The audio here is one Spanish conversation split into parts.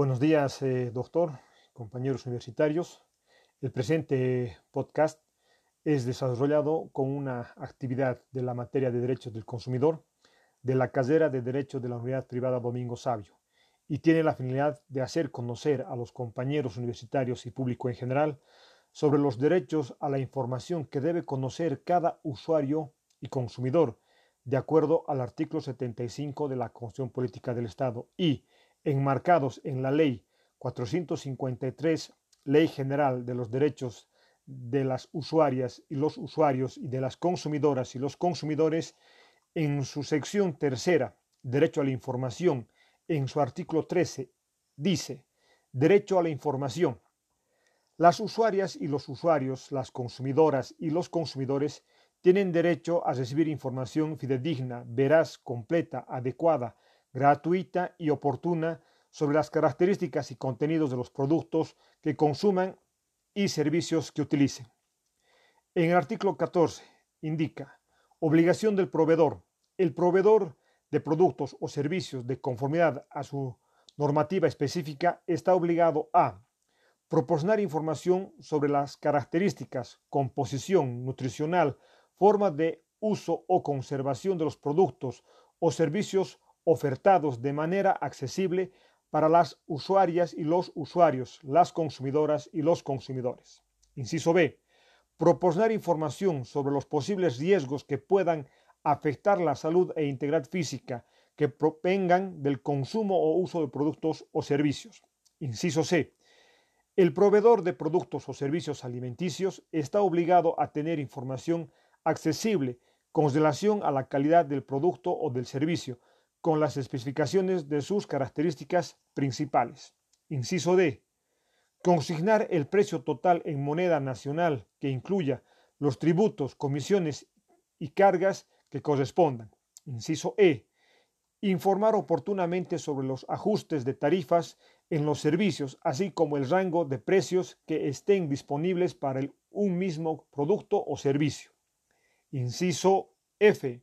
Buenos días, eh, doctor, compañeros universitarios. El presente podcast es desarrollado con una actividad de la materia de derechos del consumidor de la carrera de Derecho de la Unidad Privada Domingo Sabio y tiene la finalidad de hacer conocer a los compañeros universitarios y público en general sobre los derechos a la información que debe conocer cada usuario y consumidor de acuerdo al artículo 75 de la Constitución Política del Estado y enmarcados en la Ley 453, Ley General de los Derechos de las Usuarias y los Usuarios y de las Consumidoras y los Consumidores, en su sección tercera, Derecho a la Información, en su artículo 13, dice, Derecho a la Información. Las usuarias y los usuarios, las consumidoras y los consumidores tienen derecho a recibir información fidedigna, veraz, completa, adecuada, gratuita y oportuna sobre las características y contenidos de los productos que consuman y servicios que utilicen. En el artículo 14 indica obligación del proveedor. El proveedor de productos o servicios de conformidad a su normativa específica está obligado a proporcionar información sobre las características, composición nutricional, forma de uso o conservación de los productos o servicios ofertados de manera accesible para las usuarias y los usuarios, las consumidoras y los consumidores. Inciso B. Proporcionar información sobre los posibles riesgos que puedan afectar la salud e integridad física que provengan del consumo o uso de productos o servicios. Inciso C. El proveedor de productos o servicios alimenticios está obligado a tener información accesible con relación a la calidad del producto o del servicio, con las especificaciones de sus características principales. Inciso D. Consignar el precio total en moneda nacional que incluya los tributos, comisiones y cargas que correspondan. Inciso E. Informar oportunamente sobre los ajustes de tarifas en los servicios, así como el rango de precios que estén disponibles para un mismo producto o servicio. Inciso F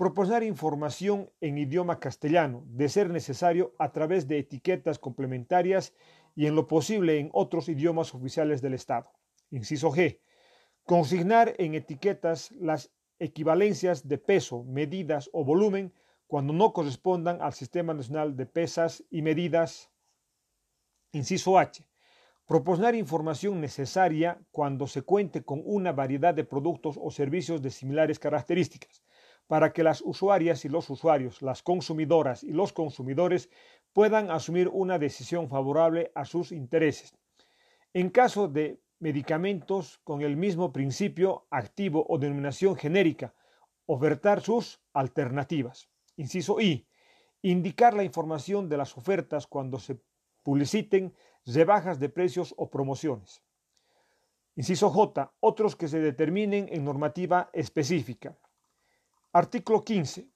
proporcionar información en idioma castellano, de ser necesario a través de etiquetas complementarias y en lo posible en otros idiomas oficiales del Estado. Inciso G. Consignar en etiquetas las equivalencias de peso, medidas o volumen cuando no correspondan al Sistema Nacional de Pesas y Medidas. Inciso H. Proporcionar información necesaria cuando se cuente con una variedad de productos o servicios de similares características para que las usuarias y los usuarios, las consumidoras y los consumidores puedan asumir una decisión favorable a sus intereses. En caso de medicamentos con el mismo principio activo o denominación genérica, ofertar sus alternativas. Inciso I. Indicar la información de las ofertas cuando se publiciten rebajas de precios o promociones. Inciso J. Otros que se determinen en normativa específica. Artículo 15.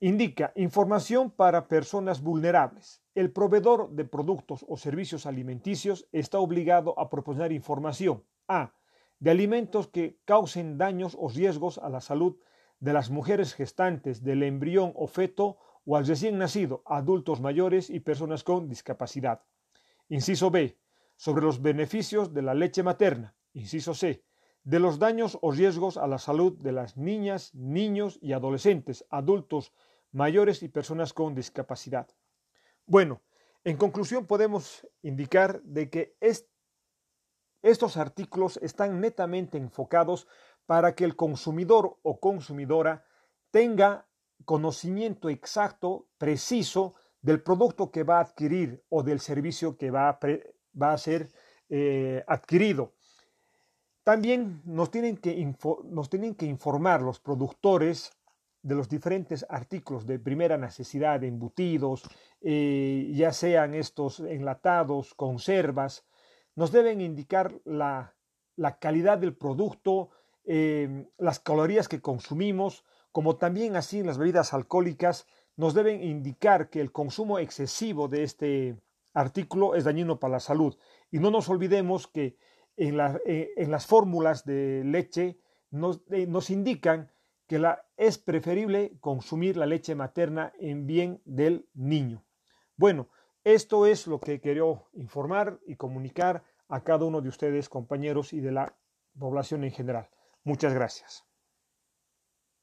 Indica información para personas vulnerables. El proveedor de productos o servicios alimenticios está obligado a proporcionar información a. de alimentos que causen daños o riesgos a la salud de las mujeres gestantes, del embrión o feto o al recién nacido, adultos mayores y personas con discapacidad. Inciso B. Sobre los beneficios de la leche materna. Inciso C de los daños o riesgos a la salud de las niñas, niños y adolescentes, adultos mayores y personas con discapacidad. Bueno, en conclusión podemos indicar de que estos artículos están netamente enfocados para que el consumidor o consumidora tenga conocimiento exacto, preciso del producto que va a adquirir o del servicio que va a, ser eh, adquirido. También nos tienen, que nos tienen que informar los productores de los diferentes artículos de primera necesidad, embutidos, eh, ya sean estos enlatados, conservas, nos deben indicar la, calidad del producto, em, las calorías que consumimos, como también así en las bebidas alcohólicas, nos deben indicar que el consumo excesivo de este artículo es dañino para la salud. Y no nos olvidemos que eh, en, las fórmulas de leche nos, eh, indican que es preferible consumir la leche materna en bien del niño. Bueno, Esto es lo que quería informar y comunicar a cada uno de ustedes, compañeros, y de la población en general. Muchas gracias.